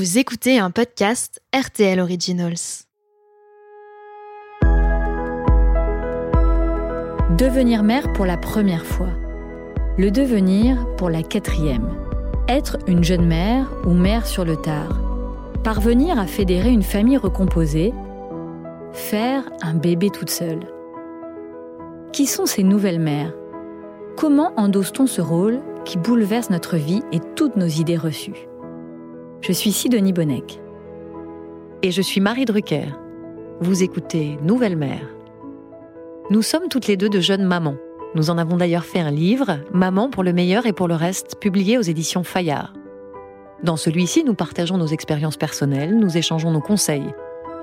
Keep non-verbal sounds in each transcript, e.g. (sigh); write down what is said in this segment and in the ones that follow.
Vous écoutez un podcast RTL Originals. Devenir mère pour la première fois. Le devenir pour la quatrième. Être une jeune mère ou mère sur le tard. Parvenir à fédérer une famille recomposée. Faire un bébé toute seule. Qui sont ces nouvelles mères? Comment endosse-t-on ce rôle qui bouleverse notre vie et toutes nos idées reçues? Je suis Sidonie Bonnec. Et je suis Marie Drucker. Vous écoutez Nouvelle Mère. Nous sommes toutes les deux de jeunes mamans. Nous en avons d'ailleurs fait un livre, Maman pour le meilleur et pour le reste, publié aux éditions Fayard. Dans celui-ci, nous partageons nos expériences personnelles, nous échangeons nos conseils.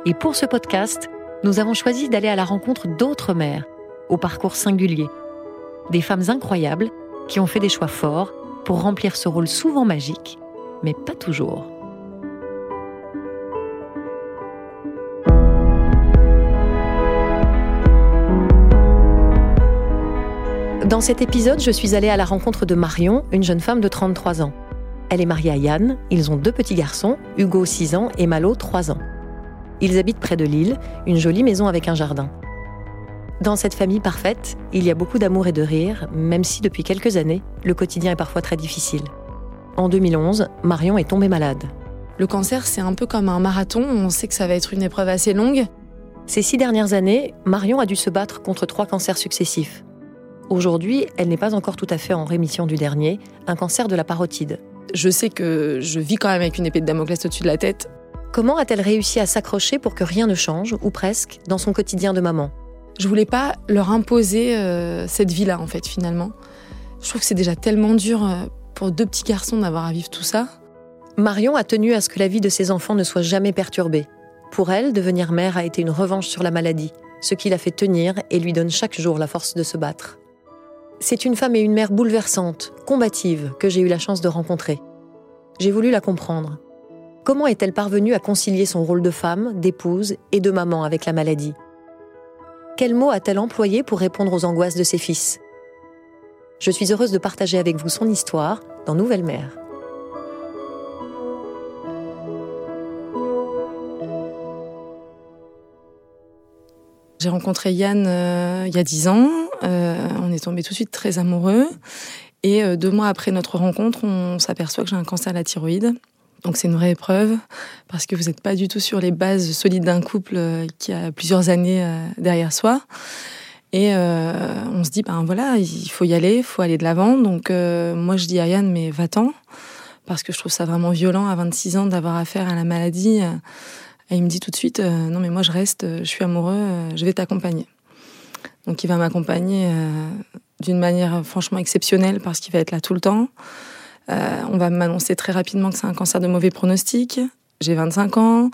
Et pour ce podcast, nous avons choisi d'aller à la rencontre d'autres mères, au parcours singulier. Des femmes incroyables qui ont fait des choix forts pour remplir ce rôle souvent magique, mais pas toujours. Dans cet épisode, je suis allée à la rencontre de Marion, une jeune femme de 33 ans. Elle est mariée à Yann, ils ont deux petits garçons, Hugo 6 ans et Malo 3 ans. Ils habitent près de Lille, une jolie maison avec un jardin. Dans cette famille parfaite, il y a beaucoup d'amour et de rire, même si depuis quelques années, le quotidien est parfois très difficile. En 2011, Marion est tombée malade. Le cancer, c'est un peu comme un marathon, on sait que ça va être une épreuve assez longue. Ces six dernières années, Marion a dû se battre contre trois cancers successifs. Aujourd'hui, elle n'est pas encore tout à fait en rémission du dernier, un cancer de la parotide. Je sais que je vis quand même avec une épée de Damoclès au-dessus de la tête. Comment a-t-elle réussi à s'accrocher pour que rien ne change, ou presque, dans son quotidien de maman? Je voulais pas leur imposer euh, cette vie-là, en fait, finalement. Je trouve que c'est déjà tellement dur euh, pour deux petits garçons d'avoir à vivre tout ça. Marion a tenu à ce que la vie de ses enfants ne soit jamais perturbée. Pour elle, devenir mère a été une revanche sur la maladie, ce qui la fait tenir et lui donne chaque jour la force de se battre. C'est une femme et une mère bouleversantes, combatives, que j'ai eu la chance de rencontrer. J'ai voulu la comprendre. Comment est-elle parvenue à concilier son rôle de femme, d'épouse et de maman avec la maladie? Quels mots a-t-elle employé pour répondre aux angoisses de ses fils? Je suis heureuse de partager avec vous son histoire dans Nouvelle Mère. J'ai rencontré Yann euh, il y a dix ans. Euh, on est tombés tout de suite très amoureux. Et euh, deux mois après notre rencontre, on s'aperçoit que j'ai un cancer à la thyroïde. Donc c'est une vraie épreuve parce que vous n'êtes pas du tout sur les bases solides d'un couple qui a plusieurs années derrière soi. Et euh, on se dit, ben voilà, il faut y aller, il faut aller de l'avant. Donc moi je dis à Yann, mais va-t'en, parce que je trouve ça vraiment violent à 26 ans d'avoir affaire à la maladie. Et il me dit tout de suite, non mais moi je reste, je suis amoureux, je vais t'accompagner. Donc il va m'accompagner d'une manière franchement exceptionnelle parce qu'il va être là tout le temps. Euh, on va m'annoncer très rapidement que c'est un cancer de mauvais pronostic. J'ai 25 ans,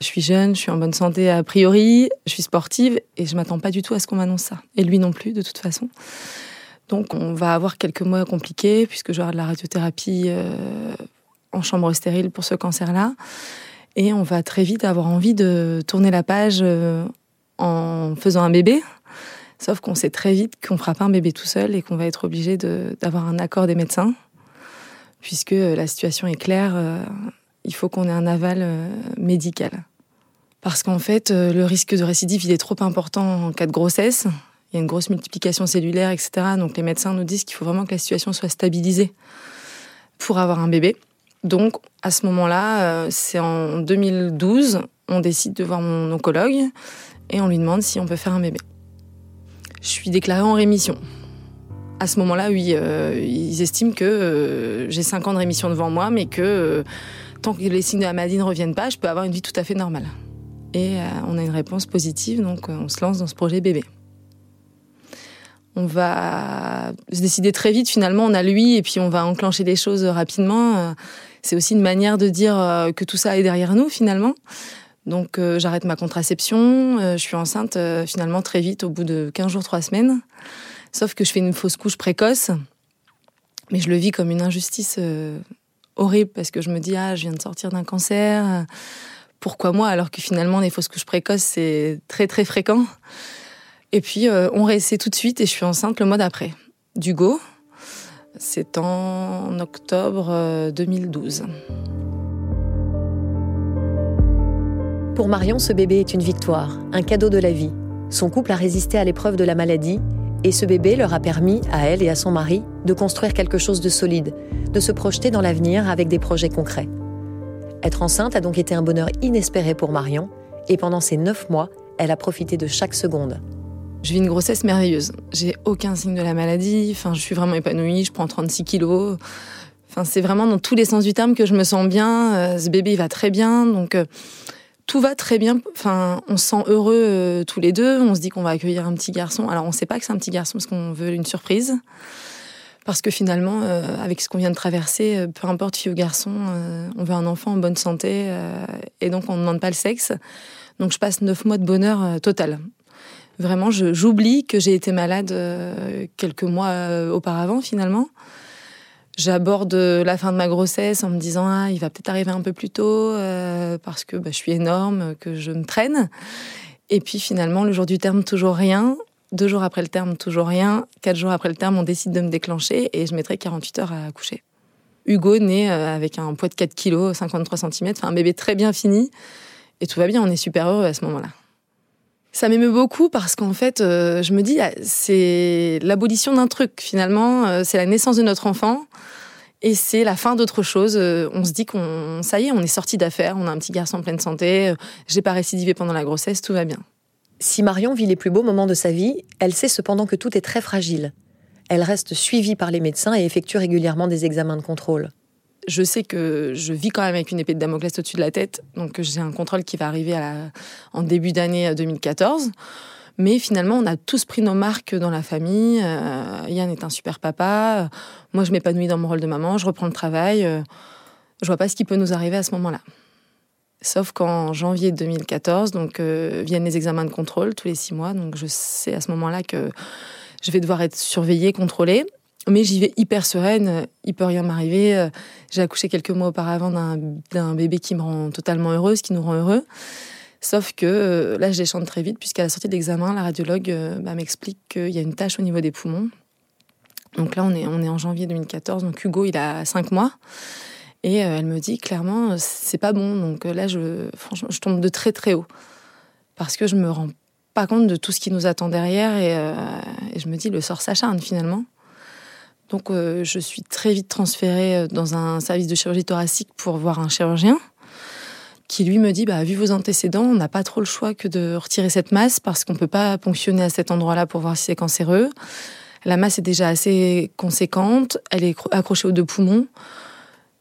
je suis jeune, je suis en bonne santé a priori, je suis sportive et je m'attends pas du tout à ce qu'on m'annonce ça. Et lui non plus, de toute façon. Donc on va avoir quelques mois compliqués puisque j'aurai de la radiothérapie euh, en chambre stérile pour ce cancer-là. Et on va très vite avoir envie de tourner la page euh, en faisant un bébé. Sauf qu'on sait très vite qu'on fera pas un bébé tout seul et qu'on va être obligé d'avoir un accord des médecins puisque la situation est claire, euh, il faut qu'on ait un aval euh, médical. Parce qu'en fait, euh, le risque de récidive, il est trop important en cas de grossesse. Il y a une grosse multiplication cellulaire, etc. Donc les médecins nous disent qu'il faut vraiment que la situation soit stabilisée pour avoir un bébé. Donc à ce moment-là, c'est en 2012, on décide de voir mon oncologue et on lui demande si on peut faire un bébé. Je suis déclarée en rémission à ce moment-là, oui, euh, ils estiment que euh, j'ai 5 ans de rémission devant moi, mais que euh, tant que les signes de la maladie ne reviennent pas, je peux avoir une vie tout à fait normale. Et on a une réponse positive, donc on se lance dans ce projet bébé. On va se décider très vite, finalement, on a lui, et puis on va enclencher les choses rapidement. C'est aussi une manière de dire que tout ça est derrière nous, finalement. Donc j'arrête ma contraception, je suis enceinte finalement très vite, au bout de 15 jours, 3 semaines. Sauf que je fais une fausse couche précoce, mais je le vis comme une injustice euh, horrible parce que je me dis, ah, je viens de sortir d'un cancer, pourquoi moi Alors que finalement, les fausses couches précoces, c'est très très fréquent. Et puis, euh, on réessaie tout de suite et je suis enceinte le mois d'après. D'Hugo, c'est en octobre 2012. Euh, Pour Marion, ce bébé est une victoire, un cadeau de la vie. Son couple a résisté à l'épreuve de la maladie et ce bébé leur a permis, à elle et à son mari, de construire quelque chose de solide, de se projeter dans l'avenir avec des projets concrets. Être enceinte a donc été un bonheur inespéré pour Marion, et pendant ces neuf mois, elle a profité de chaque seconde. Je vis une grossesse merveilleuse. J'ai aucun signe de la maladie. Enfin, je suis vraiment épanouie. Je prends 36 kilos. Enfin, c'est vraiment dans tous les sens du terme que je me sens bien. Euh, ce bébé il va très bien, donc euh, tout va très bien. Enfin, on se sent heureux euh, tous les deux. On se dit qu'on va accueillir un petit garçon. Alors, on ne sait pas que c'est un petit garçon parce qu'on veut une surprise. Parce que finalement, avec ce qu'on vient de traverser, peu importe fille ou garçon, on veut un enfant en bonne santé et donc on ne demande pas le sexe. Donc je passe neuf mois de bonheur total. Vraiment, j'oublie que j'ai été malade quelques mois auparavant finalement. J'aborde la fin de ma grossesse en me disant ah il va peut-être arriver un peu plus tôt euh, parce que bah, je suis énorme, que je me traîne. Et puis finalement le jour du terme toujours rien. Deux jours après le terme toujours rien. Quatre jours après le terme on décide de me déclencher et je mettrai 48 heures à accoucher. Hugo naît euh, avec un poids de 4 kg, 53 cm, enfin un bébé très bien fini et tout va bien. On est super heureux à ce moment-là. Ça m'émeut beaucoup parce qu'en fait, euh, je me dis, ah, c'est l'abolition d'un truc finalement, euh, c'est la naissance de notre enfant et c'est la fin d'autre chose. Euh, on se dit qu'on, ça y est, on est sorti d'affaires, on a un petit garçon en pleine santé, j'ai pas récidivé pendant la grossesse, tout va bien. Si Marion vit les plus beaux moments de sa vie, elle sait cependant que tout est très fragile. Elle reste suivie par les médecins et effectue régulièrement des examens de contrôle je sais que je vis quand même avec une épée de Damoclès au-dessus de la tête, donc j'ai un contrôle qui va arriver en début d'année 2014. Euh, Mais finalement, on a tous pris nos marques dans la famille. Euh, Yann est un super papa. Moi, je m'épanouis dans mon rôle de maman. Je reprends le travail. Euh, je vois pas ce qui peut nous arriver à ce moment-là. Sauf qu'en janvier 2014, donc viennent les examens de contrôle tous les six mois. Donc je sais à ce moment-là que je vais devoir être surveillée, contrôlée. Mais j'y vais hyper sereine, il peut rien m'arriver. J'ai accouché quelques mois auparavant d'un bébé qui me rend totalement heureuse, qui nous rend heureux. Sauf que euh, là, je déchante très vite, puisqu'à la sortie de l'examen, la radiologue euh, bah, m'explique qu'il y a une tache au niveau des poumons. Donc là, on est, on est en janvier 2014, donc Hugo, il a 5 mois. Et euh, elle me dit clairement, c'est pas bon. Donc là, je, franchement, je tombe de très très haut. Parce que je me rends pas compte de tout ce qui nous attend derrière. Et je me dis, le sort s'acharne finalement. Donc euh, je suis très vite transférée euh, dans un service de chirurgie thoracique pour voir un chirurgien qui lui me dit bah vu vos antécédents, on n'a pas trop le choix que de retirer cette masse parce qu'on peut pas ponctionner à cet endroit-là pour voir si c'est cancéreux. La masse est déjà assez conséquente, elle est accrochée aux deux poumons.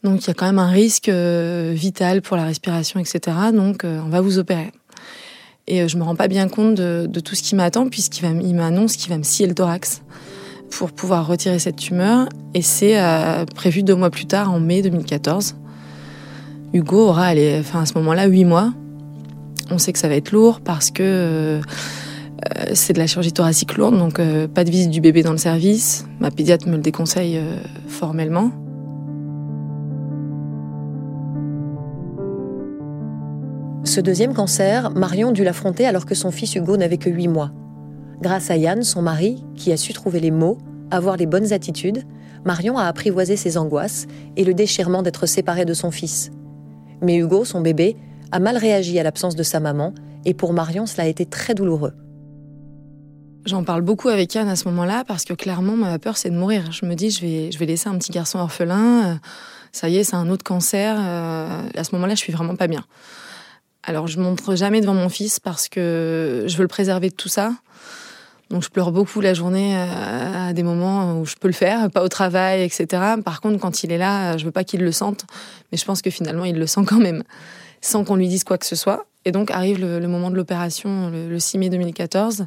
Donc il y a quand même un risque euh, vital pour la respiration, etc. Donc on va vous opérer. Et je me rends pas bien compte de, de tout ce qui m'attend puisqu'il m'annonce qu'il va me scier le thorax pour pouvoir retirer cette tumeur. Et c'est euh, prévu deux mois plus tard, en mai 2014. Hugo aura, à ce moment-là, huit mois. On sait que ça va être lourd parce que euh, c'est de la chirurgie thoracique lourde, donc euh, pas de visite du bébé dans le service. Ma pédiatre me le déconseille formellement. Ce deuxième cancer, Marion dut l'affronter alors que son fils Hugo n'avait que huit mois. Grâce à Yann, son mari, qui a su trouver les mots, avoir les bonnes attitudes, Marion a apprivoisé ses angoisses et le déchirement d'être séparée de son fils. Mais Hugo, son bébé, a mal réagi à l'absence de sa maman, et pour Marion, cela a été très douloureux. J'en parle beaucoup avec Yann à ce moment-là parce que clairement, ma peur, c'est de mourir. Je me dis, je vais, je vais laisser un petit garçon orphelin. Euh, ça y est, c'est un autre cancer. Euh, à ce moment-là, je suis vraiment pas bien. Alors, je montre jamais devant mon fils parce que je veux le préserver de tout ça. Donc je pleure beaucoup la journée euh, à des moments où je peux le faire, pas au travail, etc. Par contre, quand il est là, je veux pas qu'il le sente, mais je pense que finalement il le sent quand même, sans qu'on lui dise quoi que ce soit. Et donc arrive le, moment de l'opération, le, 6 mai 2014.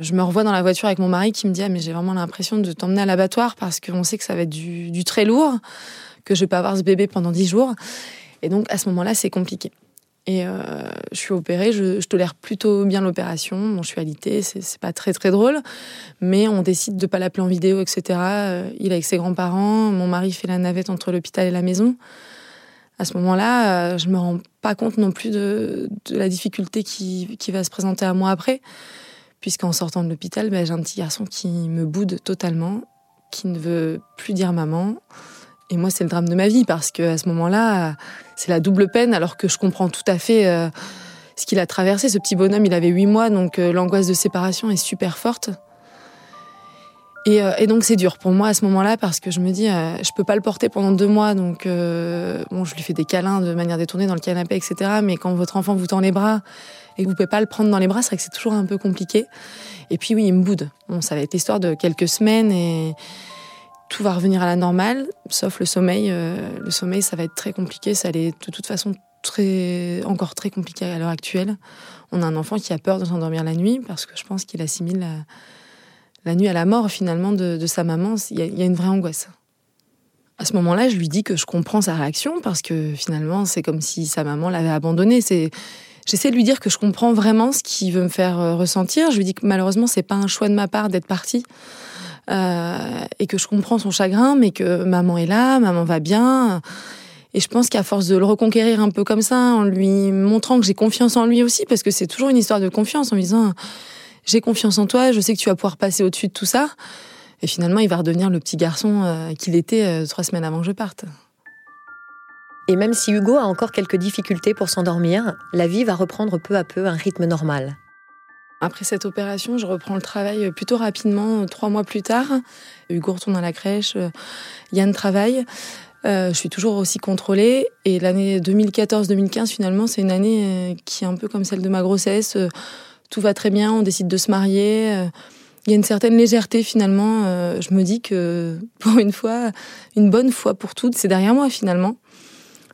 Je me revois dans la voiture avec mon mari qui me dit ah, mais j'ai vraiment l'impression de t'emmener à l'abattoir parce qu'on sait que ça va être du, du très lourd, que je vais pas avoir ce bébé pendant 10 jours. Et donc à ce moment-là, c'est compliqué. Et euh, je suis opérée, je, tolère plutôt bien l'opération. Bon, je suis alitée, c'est pas très très drôle, mais on décide de pas l'appeler en vidéo, etc. Euh, il est avec ses grands-parents, mon mari fait la navette entre l'hôpital et la maison. À ce moment-là, euh, je me rends pas compte non plus de, la difficulté qui, va se présenter à moi après, puisqu'en sortant de l'hôpital, ben, j'ai un petit garçon qui me boude totalement, qui ne veut plus dire maman. Et moi, c'est le drame de ma vie parce que à ce moment-là, c'est la double peine, alors que je comprends tout à fait euh, ce qu'il a traversé. Ce petit bonhomme, il avait huit mois, donc l'angoisse de séparation est super forte. Et, donc c'est dur pour moi à ce moment-là parce que je me dis, je peux pas le porter pendant deux mois, donc bon, je lui fais des câlins de manière détournée dans le canapé, etc. Mais quand votre enfant vous tend les bras et que vous pouvez pas le prendre dans les bras, c'est vrai que c'est toujours un peu compliqué. Et puis oui, il me boude. Bon, ça va être l'histoire de quelques semaines et tout va revenir à la normale, sauf le sommeil. Euh, le sommeil, ça va être très compliqué. Ça allait de toute façon très, encore très compliqué à l'heure actuelle. On a un enfant qui a peur de s'endormir la nuit parce que je pense qu'il assimile la, nuit à la mort finalement de, sa maman. Il y, a, une vraie angoisse. À ce moment-là, je lui dis que je comprends sa réaction parce que finalement, c'est comme si sa maman l'avait abandonné. J'essaie de lui dire que je comprends vraiment ce qu'il veut me faire euh, ressentir. Je lui dis que malheureusement, c'est pas un choix de ma part d'être partie. Euh, et que je comprends son chagrin, mais que maman est là, maman va bien. Et je pense qu'à force de le reconquérir un peu comme ça, en lui montrant que j'ai confiance en lui aussi, parce que c'est toujours une histoire de confiance, en lui disant j'ai confiance en toi, je sais que tu vas pouvoir passer au-dessus de tout ça. Et finalement, il va redevenir le petit garçon euh, qu'il était trois semaines avant que je parte. Et même si Hugo a encore quelques difficultés pour s'endormir, la vie va reprendre peu à peu un rythme normal. Après cette opération, je reprends le travail plutôt rapidement, trois mois plus tard. Hugo retourne à la crèche, Yann travaille. Euh, je suis toujours aussi contrôlée. Et l'année 2014-2015, finalement, c'est une année euh, qui est un peu comme celle de ma grossesse. Euh, tout va très bien, on décide de se marier. Il y a une certaine légèreté finalement. Je me dis que (laughs) pour une fois, une bonne fois pour toutes, c'est derrière moi finalement.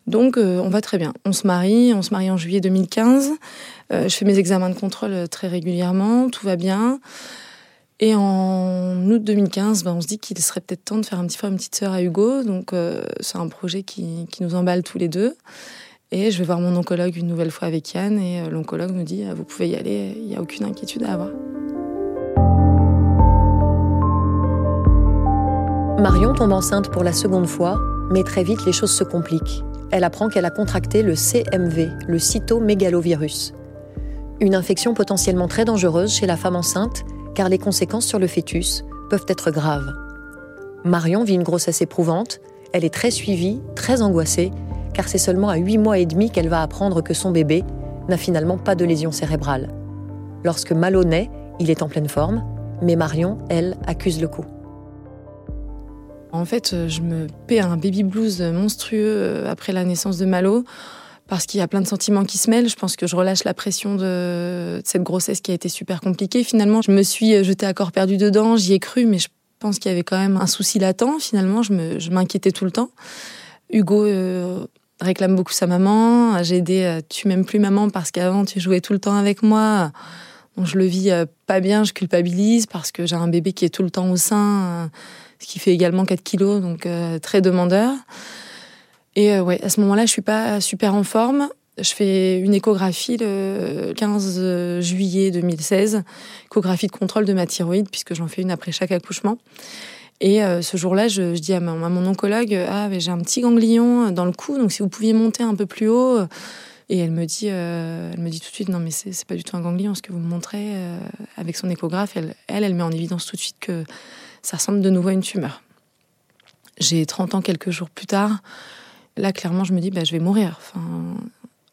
Donc euh, on va très bien. On se marie, on se marie en juillet 2015. Euh, je fais mes examens de contrôle euh, très régulièrement, tout va bien. Et en août 2015, ben, on se dit qu'il serait peut-être temps de faire un petit frère, une petite sœur à Hugo. Donc c'est un projet qui, nous emballe tous les deux. Et je vais voir mon oncologue une nouvelle fois avec Yann et l'oncologue nous dit vous pouvez y aller, il n'y a aucune inquiétude à avoir. Marion tombe enceinte pour la seconde fois, mais très vite les choses se compliquent elle apprend qu'elle a contracté le CMV, le cytomégalovirus. Une infection potentiellement très dangereuse chez la femme enceinte, car les conséquences sur le fœtus peuvent être graves. Marion vit une grossesse éprouvante, elle est très suivie, très angoissée, car c'est seulement à 8 mois et demi qu'elle va apprendre que son bébé n'a finalement pas de lésion cérébrale. Lorsque Malo naît, il est en pleine forme, mais Marion, elle, accuse le coup. En fait, euh, je me paie un baby blues monstrueux euh, après la naissance de Malo parce qu'il y a plein de sentiments qui se mêlent. Je pense que je relâche la pression de cette grossesse qui a été super compliquée. Finalement, je me suis euh, jetée à corps perdu dedans, j'y ai cru, mais je pense qu'il y avait quand même un souci latent. Finalement, je m'inquiétais tout le temps. Hugo réclame beaucoup sa maman. J'ai aidé Tu m'aimes plus maman parce qu'avant tu jouais tout le temps avec moi. je le vis pas bien, je culpabilise parce que j'ai un bébé qui est tout le temps au sein ce qui fait également 4 kilos, donc euh, très demandeur. Et euh, ouais, à ce moment-là, je suis pas super en forme. Je fais une échographie le 15 juillet 2016, échographie de contrôle de ma thyroïde, puisque j'en fais une après chaque accouchement. Et euh, ce jour-là, je, dis à, mon oncologue, ah, j'ai un petit ganglion dans le cou, donc si vous pouviez monter un peu plus haut. Et elle me dit, elle me dit tout de suite, non mais c'est pas du tout un ganglion, ce que vous me montrez avec son échographe. Elle, elle met en évidence tout de suite que ça ressemble de nouveau à une tumeur. J'ai 30 ans quelques jours plus tard. Là, clairement, je me dis, bah, je vais mourir.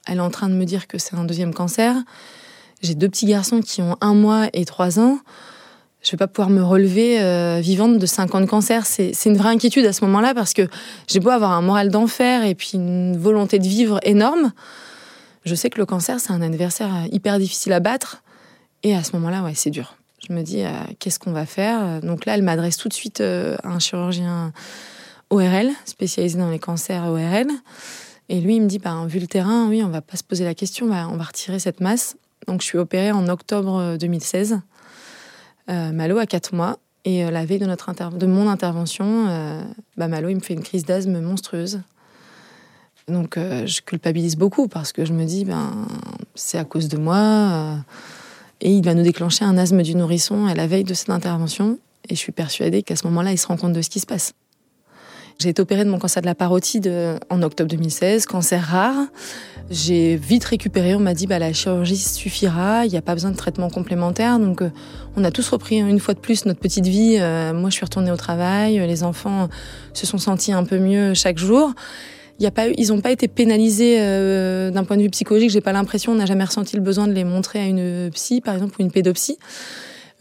Elle est en train de me dire que c'est un deuxième cancer. J'ai deux petits garçons qui ont un mois et trois ans. Je vais pas pouvoir me relever euh, vivante de cinq ans de cancer. C'est une vraie inquiétude à ce moment-là parce que j'ai beau avoir un moral d'enfer et puis une volonté de vivre énorme. Je sais que le cancer, c'est un adversaire hyper difficile à battre. Et à ce moment-là, ouais, c'est dur. Je me dis, euh, qu'est-ce qu'on va faire? Donc là, elle m'adresse tout de suite euh, à un chirurgien ORL, spécialisé dans les cancers ORL. Et lui, il me dit, bah, vu le terrain, oui, on va pas se poser la question, on va retirer cette masse. Donc je suis opérée en octobre 2016. Euh, Malo a 4 mois. Et la veille de, notre de mon intervention, bah, Malo, il me fait une crise d'asthme monstrueuse. Donc je culpabilise beaucoup parce que je me dis, ben, c'est à cause de moi. Et il va nous déclencher un asthme du nourrisson à la veille de cette intervention. Et je suis persuadée qu'à ce moment-là, il se rend compte de ce qui se passe. J'ai été opérée de mon cancer de la parotide en octobre 2016, cancer rare. J'ai vite récupéré, on m'a dit bah la chirurgie suffira, il n'y a pas besoin de traitement complémentaire. Donc euh, on a tous repris une fois de plus notre petite vie. Euh, moi je suis retournée au travail, les enfants se sont sentis un peu mieux chaque jour. A pas ils n'ont pas été pénalisés euh, d'un point de vue psychologique. J'ai pas l'impression, on n'a jamais ressenti le besoin de les montrer à une psy, par exemple, ou une pédopsie.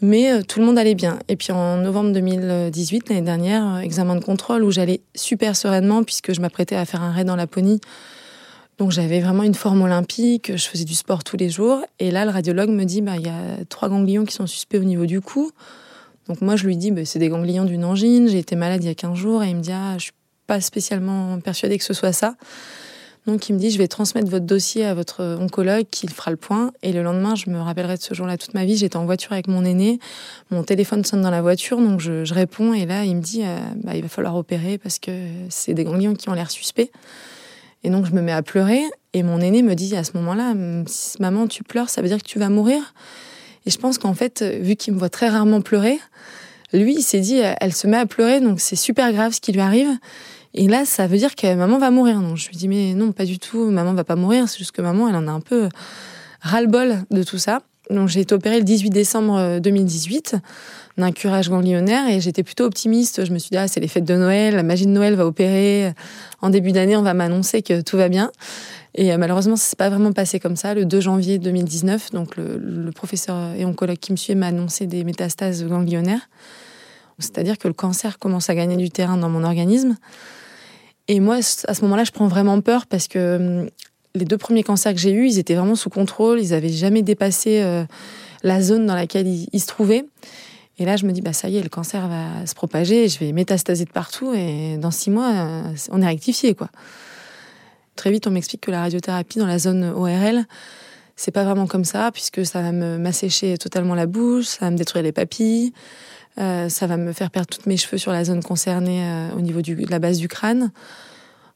Mais euh, tout le monde allait bien. Et puis en novembre 2018, l'année dernière, euh, examen de contrôle où j'allais super sereinement puisque je m'apprêtais à faire un raid dans la Laponie. Donc j'avais vraiment une forme olympique, je faisais du sport tous les jours. Et là, le radiologue me dit, bah, il y a trois ganglions qui sont suspects au niveau du cou. Donc moi, je lui dis, bah, c'est des ganglions d'une angine, j'ai été malade il y a 15 jours. Et il me dit, ah, je suis pas spécialement persuadée que ce soit ça. Donc il me dit, je vais transmettre votre dossier à votre oncologue qui fera le point. Et le lendemain, je me rappellerai de ce jour-là toute ma vie. J'étais en voiture avec mon aîné. Mon téléphone sonne dans la voiture, donc je, réponds. Et là, il me dit, euh, bah, il va falloir opérer parce que c'est des ganglions qui ont l'air suspects. Et donc je me mets à pleurer. Et mon aîné me dit à ce moment-là, maman, tu pleures, ça veut dire que tu vas mourir? Et je pense qu'en fait, vu qu'il me voit très rarement pleurer, lui, il s'est dit, elle se met à pleurer, donc c'est super grave ce qui lui arrive. Et là, ça veut dire que maman va mourir. Non, je lui dis, mais non, pas du tout, maman va pas mourir, c'est juste que maman, elle en a un peu ras-le-bol de tout ça. Donc j'ai été opérée le 18 décembre 2018 d'un curage ganglionnaire et j'étais plutôt optimiste. Je me suis dit, ah, c'est les fêtes de Noël, la magie de Noël va opérer. En début d'année, on va m'annoncer que tout va bien. Et euh, malheureusement, ça s'est pas vraiment passé comme ça. Le 2 janvier 2019, donc le, le professeur et oncologue qui me suivait m'a annoncé des métastases ganglionnaires. C'est-à-dire que le cancer commence à gagner du terrain dans mon organisme. Et moi, à ce moment-là, je prends vraiment peur parce que hum, les deux premiers cancers que j'ai eus, ils étaient vraiment sous contrôle. Ils n'avaient jamais dépassé euh, la zone dans laquelle ils, se trouvaient. Et là, je me dis, bah ça y est, le cancer va se propager, je vais métastaser de partout, et dans six mois, euh, on est rectifié, quoi. Très vite, on m'explique que la radiothérapie dans la zone ORL, c'est pas vraiment comme ça, puisque ça va m'assécher totalement la bouche, ça va me détruire les papilles, euh, ça va me faire perdre tous mes cheveux sur la zone concernée euh, au niveau de la base du crâne.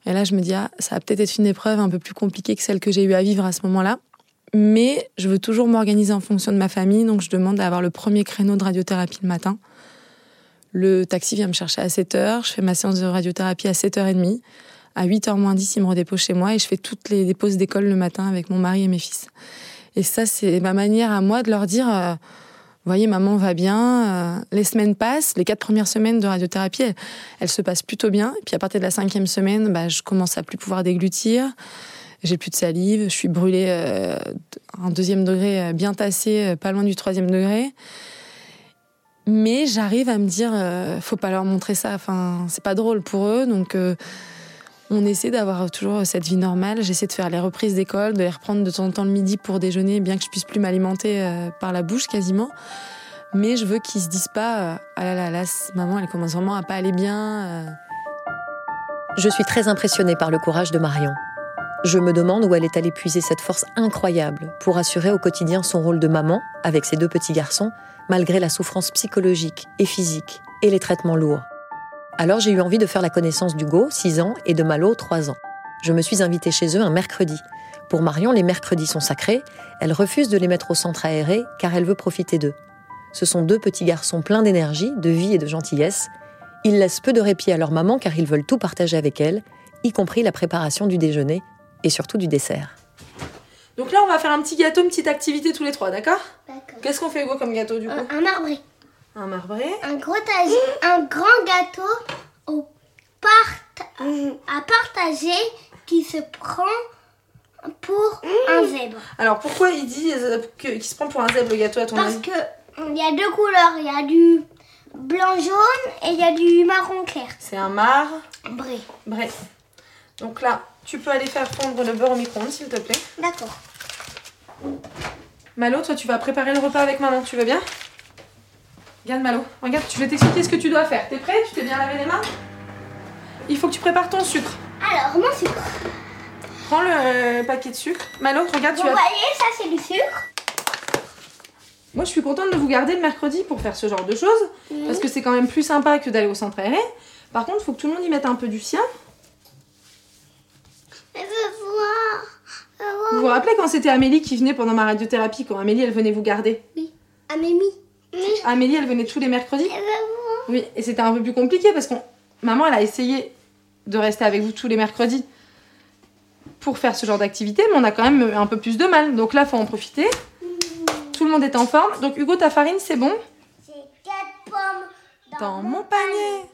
Et là, je me dis, ah, ça va peut-être être une épreuve un peu plus compliquée que celle que j'ai eu à vivre à ce moment-là. Mais je veux toujours m'organiser en fonction de ma famille, donc je demande d'avoir le premier créneau de radiothérapie le matin. Le taxi vient me chercher à 7 h, je fais ma séance de radiothérapie à 7h30. À 8h moins 10, il me redépose chez moi et je fais toutes les déposes d'école le matin avec mon mari et mes fils. Et ça, c'est ma manière à moi de leur dire, euh, voyez, maman va bien, euh, les semaines passent, les quatre premières semaines de radiothérapie, elles, se passent plutôt bien. Puis à partir de la cinquième semaine, bah, je commence à plus pouvoir déglutir, j'ai plus de salive, je suis brûlée euh, un deuxième degré euh, bien tassé, pas loin du troisième degré. Mais j'arrive à me dire, faut pas leur montrer ça. Enfin, c'est pas drôle pour eux, donc on essaie d'avoir toujours cette vie normale. J'essaie de faire les reprises d'école, de les reprendre de temps en temps le midi pour déjeuner, bien que je puisse plus m'alimenter euh, par la bouche quasiment. Mais je veux qu'ils se disent pas euh, ah là là là maman elle commence vraiment à pas aller bien. Euh. Je suis très impressionnée par le courage de Marion. Je me demande où elle est allée puiser cette force incroyable pour assurer au quotidien son rôle de maman avec ses deux petits garçons, malgré la souffrance psychologique et physique et les traitements lourds. Alors j'ai eu envie de faire la connaissance d'Hugo, 6 ans, et de Malo, 3 ans. Je me suis invitée chez eux un mercredi. Pour Marion, les mercredis sont sacrés. Elle refuse de les mettre au centre aéré car elle veut profiter d'eux. Ce sont deux petits garçons pleins d'énergie, de vie et de gentillesse. Ils laissent peu de répit à leur maman car ils veulent tout partager avec elle, y compris la préparation du déjeuner et surtout du dessert. Donc là, on va faire un petit gâteau, une petite activité tous les trois, d'accord? D'accord. Qu'est-ce qu'on fait, Hugo, comme gâteau du coup? Un, marbré. Un marbré. Un gros un grand gâteau au à partager qui se prend pour un zèbre. Alors pourquoi il dit qu'il se prend pour un zèbre le gâteau à ton Parce que il y a deux couleurs, il y a du blanc jaune et il y a du marron clair. C'est un mar. Bré. Bré. Donc là, tu peux aller faire fondre le beurre au micro-ondes s'il te plaît. D'accord. Malo, toi tu vas préparer le repas avec maman, tu veux bien? Regarde Malo, regarde, je vais t'expliquer ce que tu dois faire. T'es prêt? Tu t'es bien lavé les mains? Il faut que tu prépares ton sucre. Alors, mon sucre. Prends le euh, paquet de sucre. Malo, regarde, vous tu Vous voyez, ça c'est du sucre. Moi, je suis contente de vous garder le mercredi pour faire ce genre de choses. Parce que c'est quand même plus sympa que d'aller au centre aéré. Par contre, il faut que tout le monde y mette un peu du sien. Je veux voir. Vous vous rappelez quand c'était Amélie qui venait pendant ma radiothérapie, quand Amélie, elle venait vous garder? Oui. Amélie. Amélie, elle venait tous les mercredis Oui, et c'était un peu plus compliqué parce que maman, elle a essayé de rester avec vous tous les mercredis pour faire ce genre d'activité, mais on a quand même un peu plus de mal. Donc là, faut en profiter. Tout le monde est en forme. Donc Hugo, ta farine, c'est bon? C'est quatre pommes dans, mon panier.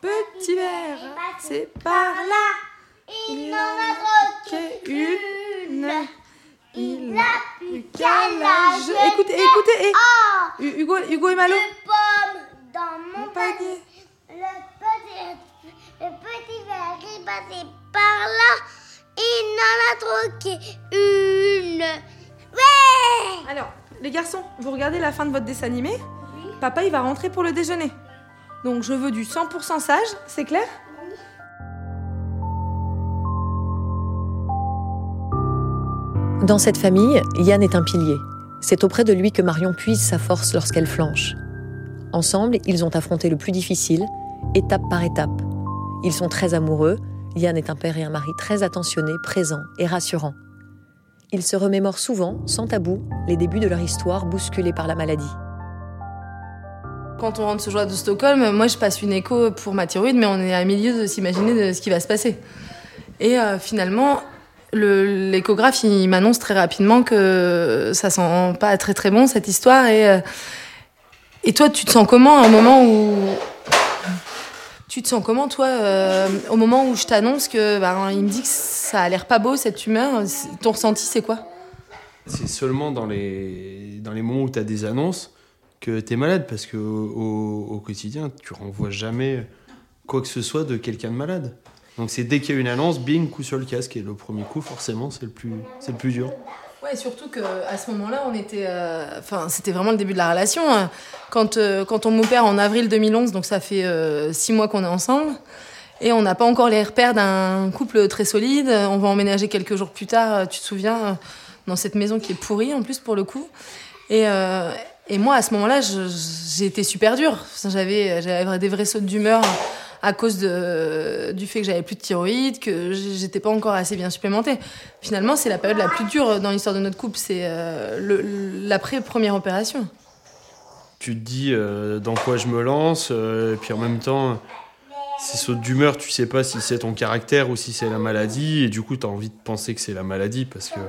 Petit verre, c'est par là. il n'en a une. Il n'a plus qu'à la jeter. Écoutez, écoutez. Oh, Hu- Hugo, Hugo et Malo. le pomme dans mon Mon panier. panier. Le petit, le petit verre est passé par là. Il n'en a troqué une. Ouais Alors, les garçons, vous regardez la fin de votre dessin animé? Papa, il va rentrer pour le déjeuner. Donc, je veux du 100% sage, c'est clair? Dans cette famille, Yann est un pilier. C'est auprès de lui que Marion puise sa force lorsqu'elle flanche. Ensemble, ils ont affronté le plus difficile, étape par étape. Ils sont très amoureux. Yann est un père et un mari très attentionnés, présents et rassurants. Ils se remémorent souvent, sans tabou, les débuts de leur histoire bousculés par la maladie. Quand on rentre ce jour de Stockholm, moi je passe une écho pour ma thyroïde, mais on est à milieu de s'imaginer de ce qui va se passer. Et euh, finalement, le- l'échographe il m'annonce très rapidement que ça sent pas très très bon cette histoire. Et, euh, toi, tu te sens comment à moment où. Tu te sens comment toi euh, au moment où je t'annonce que ben, il me dit que ça a l'air pas beau cette tumeur Ton ressenti c'est quoi? C'est seulement dans les, dans moments où tu as des annonces que tu es malade, parce qu'au au, au quotidien, tu renvoies jamais quoi que ce soit de quelqu'un de malade. Donc c'est dès qu'il y a une annonce, bing, coup sur le casque. Et le premier coup, forcément, c'est le plus, c'est le plus dur. Ouais, surtout que à ce moment-là, on était, euh, enfin, c'était vraiment le début de la relation. hein. Quand euh, quand on m'opère en avril 2011, donc ça fait euh, six mois qu'on est ensemble, et on n'a pas encore les repères d'un couple très solide. On va emménager quelques jours plus tard, tu te souviens, dans cette maison qui est pourrie en plus pour le coup. Et et moi, à ce moment-là, j'ai été super dure. J'avais j'avais des vrais sauts d'humeur à cause du fait que j'avais plus de thyroïde, que j'étais pas encore assez bien supplémentée. Finalement, c'est la période la plus dure dans l'histoire de notre couple, c'est euh, l'après-première opération. Tu te dis euh, dans quoi je me lance, euh, et puis en même temps, ces sautes d'humeur, tu sais pas si c'est ton caractère ou si c'est la maladie, et du coup, tu as envie de penser que c'est la maladie parce que,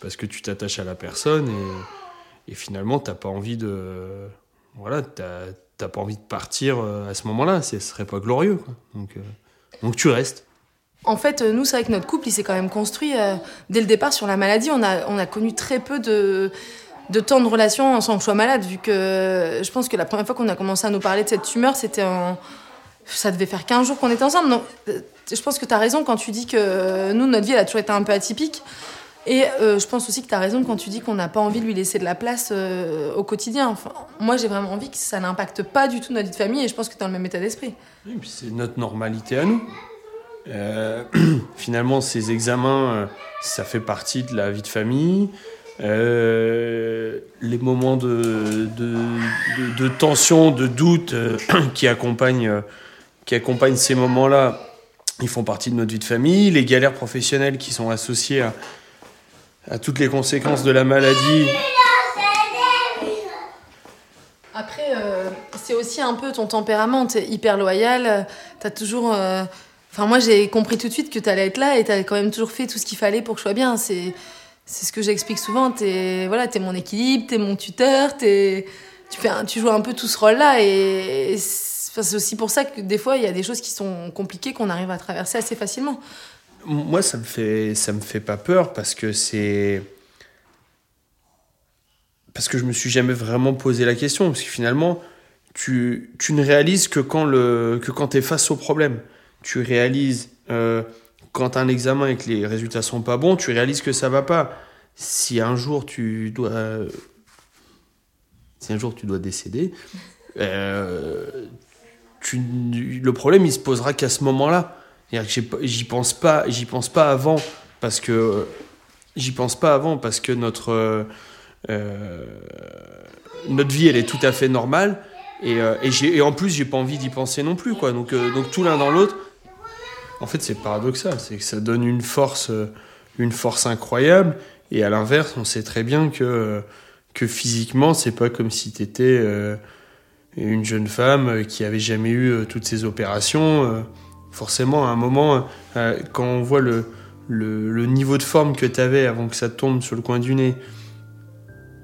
parce que tu t'attaches à la personne, et, et finalement, t'as pas envie de. Voilà, t'as t'as pas envie de partir euh, à ce moment-là, ce serait pas glorieux. Donc, euh, donc tu restes. En fait, euh, nous, c'est vrai que notre couple, il s'est quand même construit dès le départ sur la maladie. On a, on a connu très peu de, de temps de relation sans que je sois malade, vu que je pense que la première fois qu'on a commencé à nous parler de cette tumeur, c'était en. Ça devait faire 15 jours qu'on était ensemble. Donc, je pense que tu as raison quand tu dis que nous, notre vie, elle a toujours été un peu atypique. Et euh, je pense aussi que tu as raison quand tu dis qu'on n'a pas envie de lui laisser de la place euh, au quotidien. Enfin, moi, j'ai vraiment envie que ça n'impacte pas du tout notre vie de famille et je pense que tu dans le même état d'esprit. Oui, puis c'est notre normalité à nous. Euh, (clears throat) finalement, ces examens, ça fait partie de la vie de famille. Les moments de, de, de- tension, de doute (clears throat) qui, accompagnent, qui accompagnent ces moments-là, ils font partie de notre vie de famille. Les galères professionnelles qui sont associées à, à toutes les conséquences de la maladie. Après, euh, c'est aussi un peu ton tempérament. T'es hyper loyal. euh, T'as toujours. euh, Enfin, moi, j'ai compris tout de suite que t'allais être là et t'as quand même toujours fait tout ce qu'il fallait pour que je sois bien. C'est, c'est ce que j'explique souvent. T'es, voilà, t'es mon équilibre, t'es mon tuteur, t'es, tu fais, tu joues un peu tout ce rôle-là et, c'est aussi pour ça que des fois, il y a des choses qui sont compliquées qu'on arrive à traverser assez facilement. Moi, ça me fait, ça me fait pas peur parce que c'est. Parce que je me suis jamais vraiment posé la question. Parce que finalement, tu, tu ne réalises que quand, le, que quand tu es face au problème. Tu réalises euh, quand as un examen et que les résultats sont pas bons, tu réalises que ça va pas. Si un jour tu dois. Si un jour tu dois décéder, euh, tu, le problème il se posera qu'à ce moment-là. J'y pense pas, j'y pense pas avant parce que j'y pense pas avant parce que notre euh, euh, notre vie elle est tout à fait normale et, euh, et, et en plus j'ai pas envie d'y penser non plus quoi. Donc euh, donc tout l'un dans l'autre. En fait c'est paradoxal, c'est que ça donne une force une force incroyable et à l'inverse on sait très bien que que physiquement c'est pas comme si t'étais euh, une jeune femme qui avait jamais eu toutes ces opérations. Forcément, à un moment, euh, quand on voit le, niveau de forme que tu avais avant que ça tombe sur le coin du nez,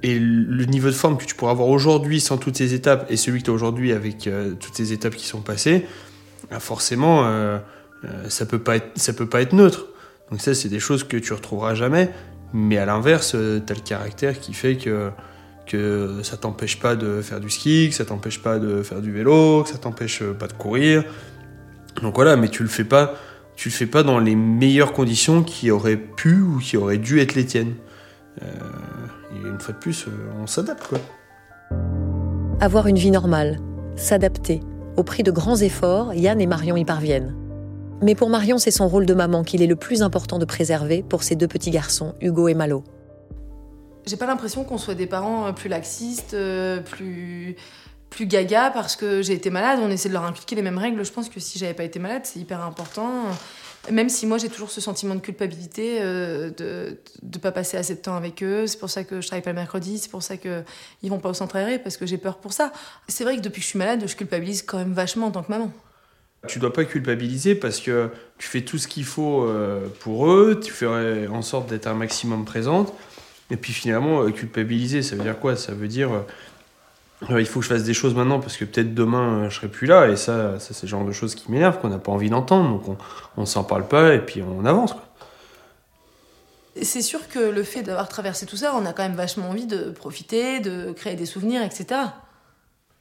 et le niveau de forme que tu pourras avoir aujourd'hui sans toutes ces étapes, et celui que tu as aujourd'hui avec euh, toutes ces étapes qui sont passées, bah forcément, euh, ça peut pas être, ça peut pas être neutre. Donc ça, c'est des choses que tu retrouveras jamais. Mais à l'inverse, tu as le caractère qui fait que que ça t'empêche pas de faire du ski, que ça t'empêche pas de faire du vélo, que ça t'empêche pas de courir. Donc voilà, mais tu le fais pas, tu le fais pas dans les meilleures conditions qui auraient pu ou qui auraient dû être les tiennes. Euh, et une fois de plus, on s'adapte quoi. Avoir une vie normale, s'adapter. Au prix de grands efforts, Yann et Marion y parviennent. Mais pour Marion, c'est son rôle de maman qu'il est le plus important de préserver pour ses deux petits garçons, Hugo et Malo. J'ai pas l'impression qu'on soit des parents euh, plus laxistes, euh, plus plus gaga parce que j'ai été malade. On essaie de leur inculquer les mêmes règles. Je pense que si j'avais pas été malade, c'est hyper important. Même si moi j'ai toujours ce sentiment de culpabilité euh, de ne pas passer assez de temps avec eux. C'est pour ça que je travaille pas le mercredi. C'est pour ça qu'ils vont pas au centre aéré parce que j'ai peur pour ça. C'est vrai que depuis que je suis malade, je culpabilise quand même vachement en tant que maman. Tu dois pas culpabiliser parce que tu fais tout ce qu'il faut euh, pour eux, tu fais en sorte d'être un maximum présente. Et puis finalement, euh, culpabiliser, ça veut dire quoi? Ça veut dire il faut que je fasse des choses maintenant parce que peut-être demain je serai plus là. Et ça, ça c'est le genre de choses qui m'énervent, qu'on n'a pas envie d'entendre. Donc on, on s'en parle pas et puis on avance. C'est sûr que le fait d'avoir traversé tout ça, on a quand même vachement envie de profiter, de créer des souvenirs, etc.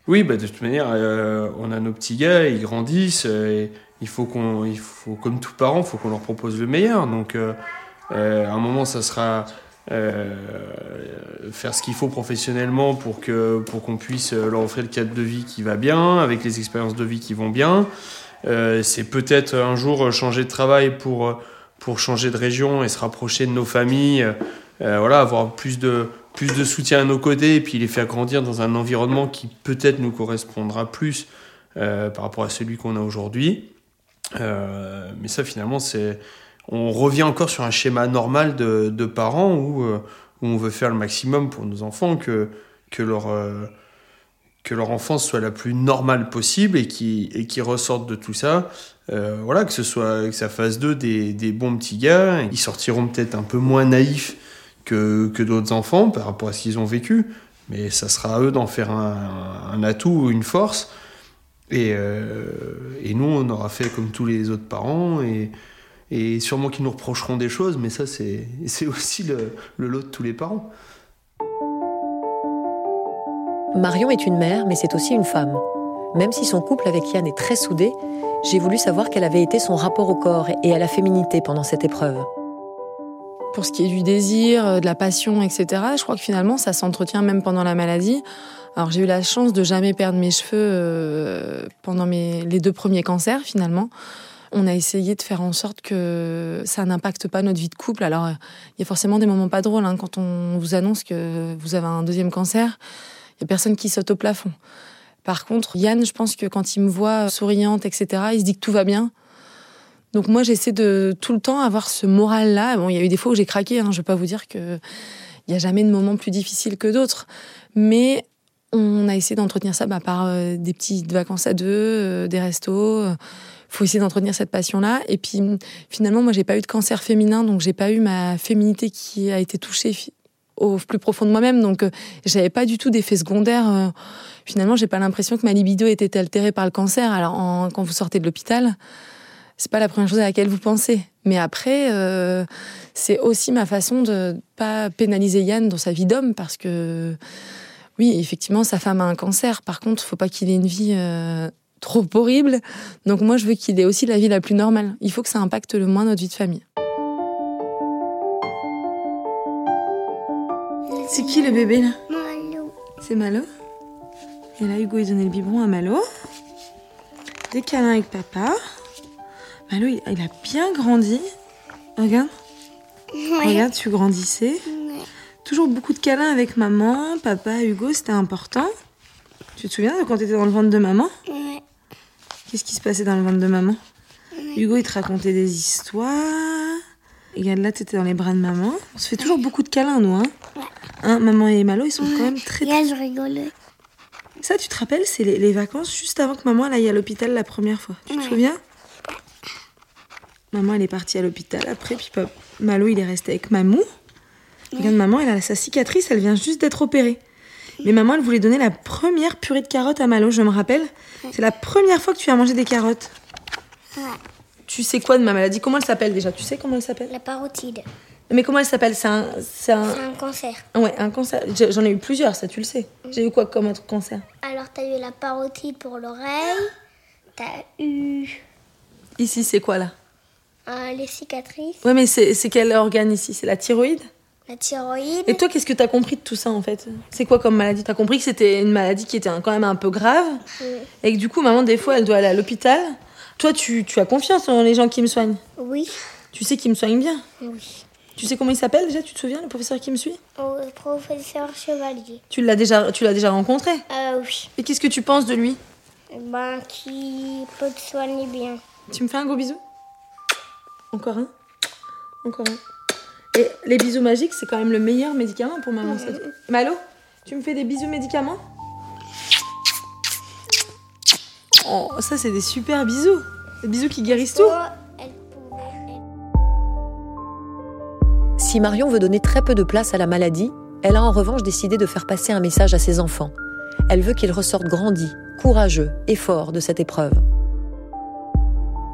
Oui, bah de toute manière, euh, on a nos petits gars, ils grandissent, euh, et il faut qu'on, il faut, comme tous parents, il faut qu'on leur propose le meilleur. Donc, euh, à un moment, ça sera faire ce qu'il faut professionnellement pour que, pour qu'on puisse leur offrir le cadre de vie qui va bien, avec les expériences de vie qui vont bien. c'est peut-être un jour changer de travail pour, pour changer de région et se rapprocher de nos familles. voilà, avoir plus de plus de soutien à nos côtés et puis les faire grandir dans un environnement qui peut-être nous correspondra plus euh, par rapport à celui qu'on a aujourd'hui. Euh, mais ça, finalement, c'est on revient encore sur un schéma normal de, de parents où, euh, où, on veut faire le maximum pour nos enfants, que, que, leur, que leur enfance soit la plus normale possible et qui, et qui ressortent de tout ça. voilà, que ce soit que ça fasse d'eux des, des bons petits gars. Ils sortiront peut-être un peu moins naïfs que, que d'autres enfants par rapport à ce qu'ils ont vécu. Mais ça sera à eux d'en faire un, un, atout ou une force. Et, euh, et, nous, on aura fait comme tous les autres parents. Et sûrement qu'ils nous reprocheront des choses, mais ça, (laughs) c'est aussi le, le lot de tous les parents. Marion est une mère, mais c'est aussi une femme. Même si son couple avec Yann est très soudé, j'ai voulu savoir quel avait été son rapport au corps et à la féminité pendant cette épreuve pour ce qui est du désir, euh, de la passion, etc., je crois que finalement, ça s'entretient même pendant la maladie. Alors j'ai eu la chance de jamais perdre mes cheveux euh, pendant mes, les deux premiers cancers, finalement. On a essayé de faire en sorte que ça n'impacte pas notre vie de couple. Alors il y a forcément des moments pas drôles hein, quand on vous annonce que vous avez un deuxième cancer. Il y a personne qui saute au plafond. Par contre, Yann, je pense que quand il me voit souriante, etc., il se dit que tout va bien. Donc moi, j'essaie de tout le temps avoir ce moral-là. Bon, il y a eu des fois où j'ai craqué. Hein, je vais pas vous dire que il y a jamais de moments plus difficiles que d'autres, mais on a essayé d'entretenir ça bah, par euh, des petites vacances à deux, euh, des restos. Il faut essayer d'entretenir cette passion-là. Et puis finalement, moi, j'ai pas eu de cancer féminin, donc j'ai pas eu ma féminité qui a été touchée au plus profond de moi-même. Donc euh, j'avais pas du tout d'effet secondaire. finalement, j'ai pas l'impression que ma libido était altérée par le cancer. Alors quand vous sortez de l'hôpital c'est pas la première chose à laquelle vous pensez. Mais après, euh, c'est aussi ma façon de pas pénaliser Yann dans sa vie d'homme parce que, oui, effectivement, sa femme a un cancer. Par contre, faut pas qu'il ait une vie euh, trop horrible. Donc moi, je veux qu'il ait aussi la vie la plus normale. Il faut que ça impacte le moins notre vie de famille. C'est qui le bébé là? Malo. C'est Malo? Et là, Hugo, il donnait le biberon à Malo. Des câlins avec papa. Malo, il, a bien grandi. Regarde. Regarde, tu grandissais. Toujours beaucoup de câlins avec maman, papa, Hugo, c'était important. Tu te souviens de quand tu étais dans le ventre de maman? Qu'est-ce qui se passait dans le ventre de maman Hugo, il te racontait des histoires. Regarde, là, tu étais dans les bras de maman. On se fait toujours beaucoup de câlins, nous, hein, hein Maman et Malo, ils sont quand même très... Là, je rigolais. Ça, tu te rappelles, c'est les, vacances juste avant que maman aille à l'hôpital la première fois. Tu te souviens? Maman, elle est partie à l'hôpital après, puis Malo, il est resté avec Mamou. Regarde, maman, elle a sa cicatrice, elle vient juste d'être opérée. Mais maman, elle voulait donner la première purée de carottes à Malo, je me rappelle. C'est la première fois que tu as mangé des carottes. Tu sais quoi de ma maladie? Comment elle s'appelle déjà? Tu sais comment elle s'appelle? La parotide. Mais comment elle s'appelle? C'est un, c'est un, un cancer. ouais, un cancer. J'en ai eu plusieurs, ça tu le sais. J'ai eu quoi comme autre cancer? Alors, t'as eu la parotide pour l'oreille. T'as eu Ici, c'est quoi là? Euh, les cicatrices, Ouais, mais c'est quel organe ici? C'est la thyroïde? La thyroïde. Et toi, qu'est-ce que t'as compris de tout ça en fait? C'est quoi comme maladie? T'as compris que c'était une maladie qui était quand même un peu grave et que du coup, maman, des fois, elle doit aller à l'hôpital? Toi, tu, tu as confiance en les gens qui me soignent? Oui, Tu sais qu'ils me soignent bien? Oui. Tu sais comment il s'appelle déjà? Tu te souviens, le professeur qui me suit? Au professeur Chevalier. Tu l'as déjà, tu l'as déjà rencontré? Euh, oui. Et qu'est-ce que tu penses de lui? Ben, qui peut te soigner bien. Tu me fais un gros bisou? Encore un? Encore un? Et les bisous magiques, c'est quand même le meilleur médicament pour maman. ça. Malo, tu me fais des bisous médicaments? Oh, ça c'est des super bisous. Des bisous qui guérissent tout. Si Marion veut donner très peu de place à la maladie, elle a en revanche décidé de faire passer un message à ses enfants. Elle veut qu'ils ressortent grandis, courageux et forts de cette épreuve.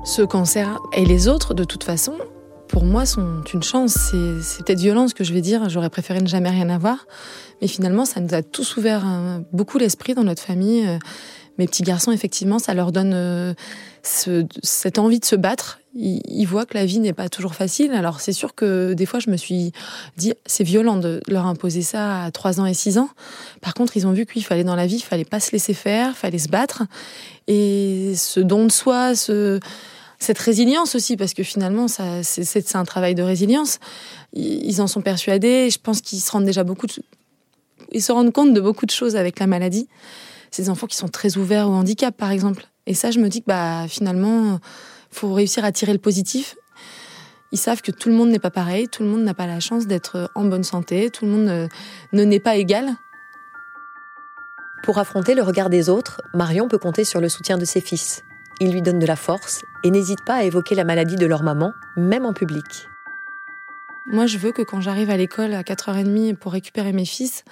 Ce cancer et les autres, de toute façon, pour moi, sont une chance. C'est peut-être violent ce que je vais dire. J'aurais préféré ne jamais rien avoir. Mais finalement, ça nous a tous ouvert euh, beaucoup l'esprit dans notre famille. Euh, Mes petits garçons, effectivement, ça leur donne euh, ce- cette envie de se battre. Ils, ils voient que la vie n'est pas toujours facile. Alors, c'est sûr que des fois, je me suis dit, c'est violent de leur imposer ça à 3 ans et 6 ans. Par contre, ils ont vu qu'il fallait dans la vie, il fallait pas se laisser faire, il fallait se battre. Et ce don de soi, ce, cette résilience aussi, parce que finalement, c'est, c'est- un travail de résilience. Ils, en sont persuadés. Je pense qu'ils se rendent déjà beaucoup de, ils se rendent compte de beaucoup de choses avec la maladie. Ces enfants qui sont très ouverts au handicap, par exemple. Et ça, je me dis que bah, finalement, faut réussir à tirer le positif. Ils savent que tout le monde n'est pas pareil, tout le monde n'a pas la chance d'être en bonne santé, tout le monde euh, ne n'est pas égal. Pour affronter le regard des autres, Marion peut compter sur le soutien de ses fils. Ils lui donnent de la force et n'hésitent pas à évoquer la maladie de leur maman, même en public. Moi, je veux que quand j'arrive à l'école à 4h30 pour récupérer mes fils,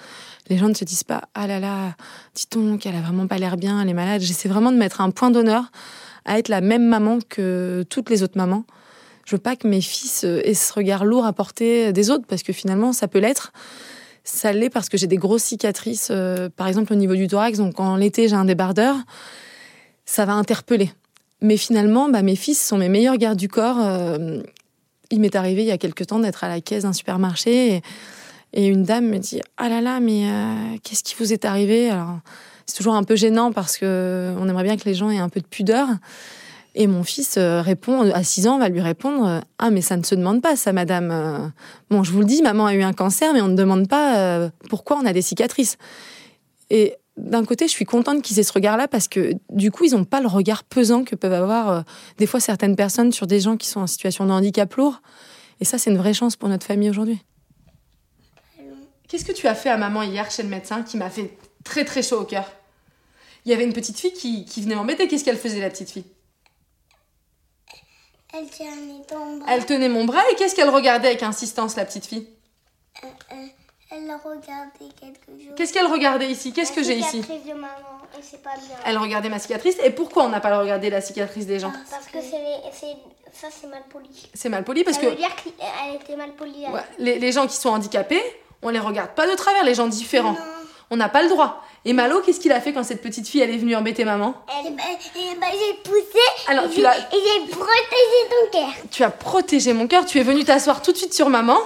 les gens ne se disent pas Ah là là, dis-donc, elle a vraiment pas l'air bien, elle est malade. J'essaie vraiment de mettre un point d'honneur à être la même maman que toutes les autres mamans. Je veux pas que mes fils aient ce regard lourd à porter des autres, parce que finalement, ça peut l'être. Ça l'est parce que j'ai des grosses cicatrices, euh, par exemple au niveau du thorax. Donc, en l'été, j'ai un débardeur. Ça va interpeller. Mais finalement, bah, mes fils sont mes meilleurs gardes du corps. euh, il m'est arrivé il y a quelque temps d'être à la caisse d'un supermarché et, une dame me dit ah là là mais euh, qu'est-ce qui vous est arrivé? C'est toujours un peu gênant parce que on aimerait bien que les gens aient un peu de pudeur et mon fils euh, répond à 6 ans va lui répondre euh, ah mais ça ne se demande pas ça madame Euh, bon je vous le dis maman a eu un cancer mais on ne demande pas euh, pourquoi on a des cicatrices et d'un côté, je suis contente qu'ils aient ce regard-là parce que du coup, ils n'ont pas le regard pesant que peuvent avoir euh, des fois certaines personnes sur des gens qui sont en situation de handicap lourd. Et ça, c'est une vraie chance pour notre famille aujourd'hui. Qu'est-ce que tu as fait à maman hier chez le médecin qui m'a fait très très chaud au cœur? Il y avait une petite fille qui, qui venait m'embêter. Qu'est-ce qu'elle faisait, la petite fille? Elle ton bras. Elle tenait mon bras et qu'est-ce qu'elle regardait avec insistance, la petite fille? Elle a regardé quelque chose. Qu'est-ce qu'elle regardait ici Qu'est-ce que j'ai ici cicatrice de maman. Et c'est pas bien. Elle regardait ma cicatrice. Et pourquoi on n'a pas regardé la cicatrice des gens Parce que c'est les- ça, c'est mal poli. C'est mal poli parce ça que veut dire qu'elle était mal polie. ouais, les, les gens qui sont handicapés, on les regarde pas de travers, les gens différents. On n'a pas le droit. Et Malo, qu'est-ce qu'il a fait quand cette petite fille elle est venue embêter maman Elle, et ben, j'ai poussé Alors, et tu j'ai- l'as- j'ai protégé ton cœur. Tu as protégé mon cœur, tu es venu t'asseoir tout de suite sur maman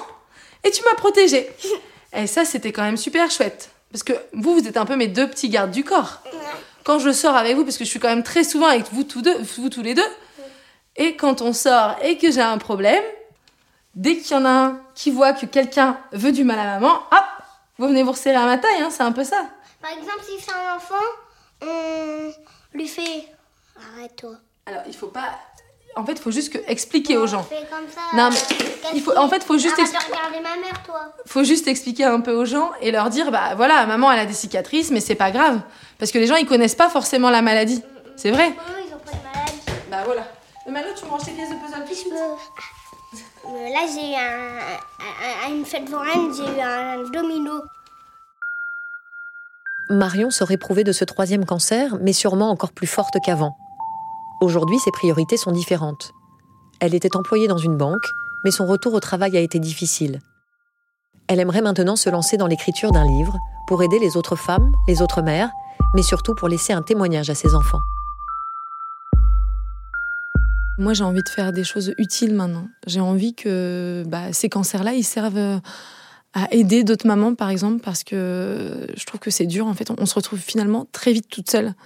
et tu m'as protégé. Et ça, c'était quand même super chouette. Parce que vous, vous êtes un peu mes deux petits gardes du corps. Quand je sors avec vous, parce que je suis quand même très souvent avec vous tous, deux, vous tous les deux, et quand on sort et que j'ai un problème, dès qu'il y en a un qui voit que quelqu'un veut du mal à maman, hop, vous venez vous resserrer à ma taille, hein, c'est un peu ça. Par exemple, si c'est un enfant, on lui fait arrête-toi. Alors, il faut pas. En fait, il faut juste que expliquer aux gens. Fais comme ça. Non, mais il faut- en fait, faut juste Arrête expli- de regarder ma mère, toi. faut juste expliquer un peu aux gens et leur dire bah voilà maman elle a des cicatrices mais c'est pas grave parce que les gens ils connaissent pas forcément la maladie c'est vrai ils ont pas de maladie. bah voilà mais maintenant tu me ranges tes pièces de puzzle Euh, euh, là, j'ai eu un, à- à une fête foraine, j'ai eu un domino. Marion se réprouvait de ce troisième cancer, mais sûrement encore plus forte qu'avant. Aujourd'hui, ses priorités sont différentes. Elle était employée dans une banque, mais son retour au travail a été difficile. Elle aimerait maintenant se lancer dans l'écriture d'un livre pour aider les autres femmes, les autres mères, mais surtout pour laisser un témoignage à ses enfants. Moi, j'ai envie de faire des choses utiles maintenant. J'ai envie que bah, ces cancers-là, ils servent à aider d'autres mamans, par exemple, parce que je trouve que c'est dur. En fait, on se retrouve finalement très vite toute seule.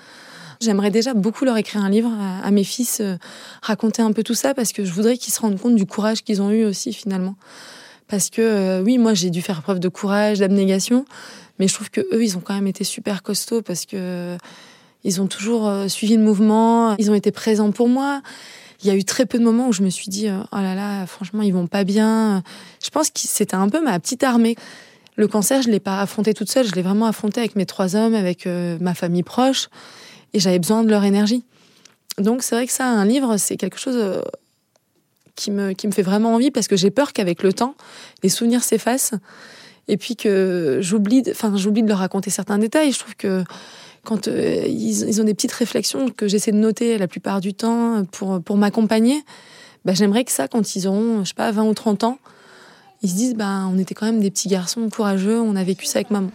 J'aimerais déjà beaucoup leur écrire un livre à, mes fils, euh, raconter un peu tout ça, parce que je voudrais qu'ils se rendent compte du courage qu'ils ont eu aussi, finalement. Parce que, euh, oui, moi, j'ai dû faire preuve de courage, d'abnégation, mais je trouve que eux, ils ont quand même été super costauds, parce que ils ont toujours euh, suivi le mouvement, ils ont été présents pour moi. Il y a eu très peu de moments où je me suis dit euh, oh là là franchement ils vont pas bien. Je pense que c'était un peu ma petite armée. Le cancer je l'ai pas affronté toute seule je l'ai vraiment affronté avec mes trois hommes avec euh, ma famille proche et j'avais besoin de leur énergie donc c'est vrai que ça un livre c'est quelque chose euh, qui me qui me fait vraiment envie parce que j'ai peur qu'avec le temps les souvenirs s'effacent et puis que j'oublie enfin j'oublie de leur raconter certains détails je trouve que quand euh, ils, ont des petites réflexions que j'essaie de noter la plupart du temps pour, pour m'accompagner, bah, j'aimerais que ça, quand ils auront, je sais pas, 20 ou 30 ans, ils se disent, bah, on était quand même des petits garçons courageux, on a vécu ça avec maman.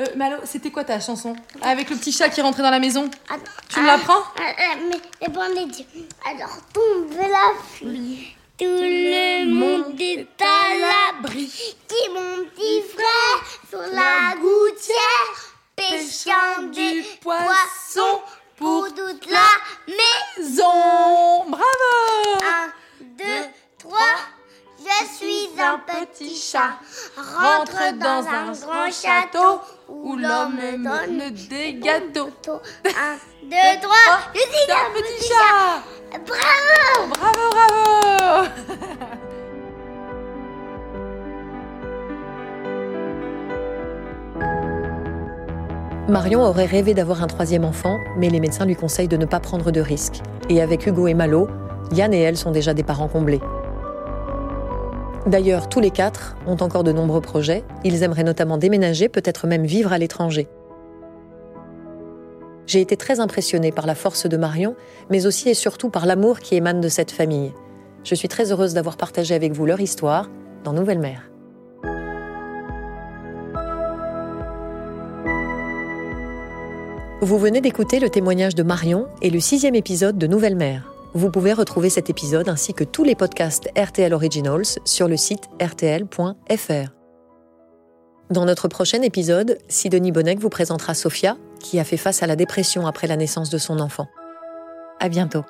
Euh, Malo, c'était quoi ta chanson Avec le petit chat qui rentrait dans la maison Tu me l'apprends ah, ah, Mais bon, Alors tombe la pluie. Tout le monde est à l'abri. Qui mon petit frère sur la gouttière pêchant du poisson pour toute la maison. Bravo Un, deux, trois. Je suis un petit chat, rentre dans un grand château où l'homme me donne des gâteaux. (laughs) Un, deux, trois, je suis un petit chat. Bravo Bravo, bravo (laughs) Marion aurait rêvé d'avoir un troisième enfant, mais les médecins lui conseillent de ne pas prendre de risques. Et avec Hugo et Malo, Yann et elle sont déjà des parents comblés. D'ailleurs, tous les quatre ont encore de nombreux projets. Ils aimeraient notamment déménager, peut-être même vivre à l'étranger. J'ai été très impressionnée par la force de Marion, mais aussi et surtout par l'amour qui émane de cette famille. Je suis très heureuse d'avoir partagé avec vous leur histoire dans Nouvelle Mère. Vous venez d'écouter le témoignage de Marion et le sixième épisode de Nouvelle Mère. Vous pouvez retrouver cet épisode ainsi que tous les podcasts RTL Originals sur le site rtl.fr. Dans notre prochain épisode, Sidonie Bonnec vous présentera Sophia, qui a fait face à la dépression après la naissance de son enfant. À bientôt.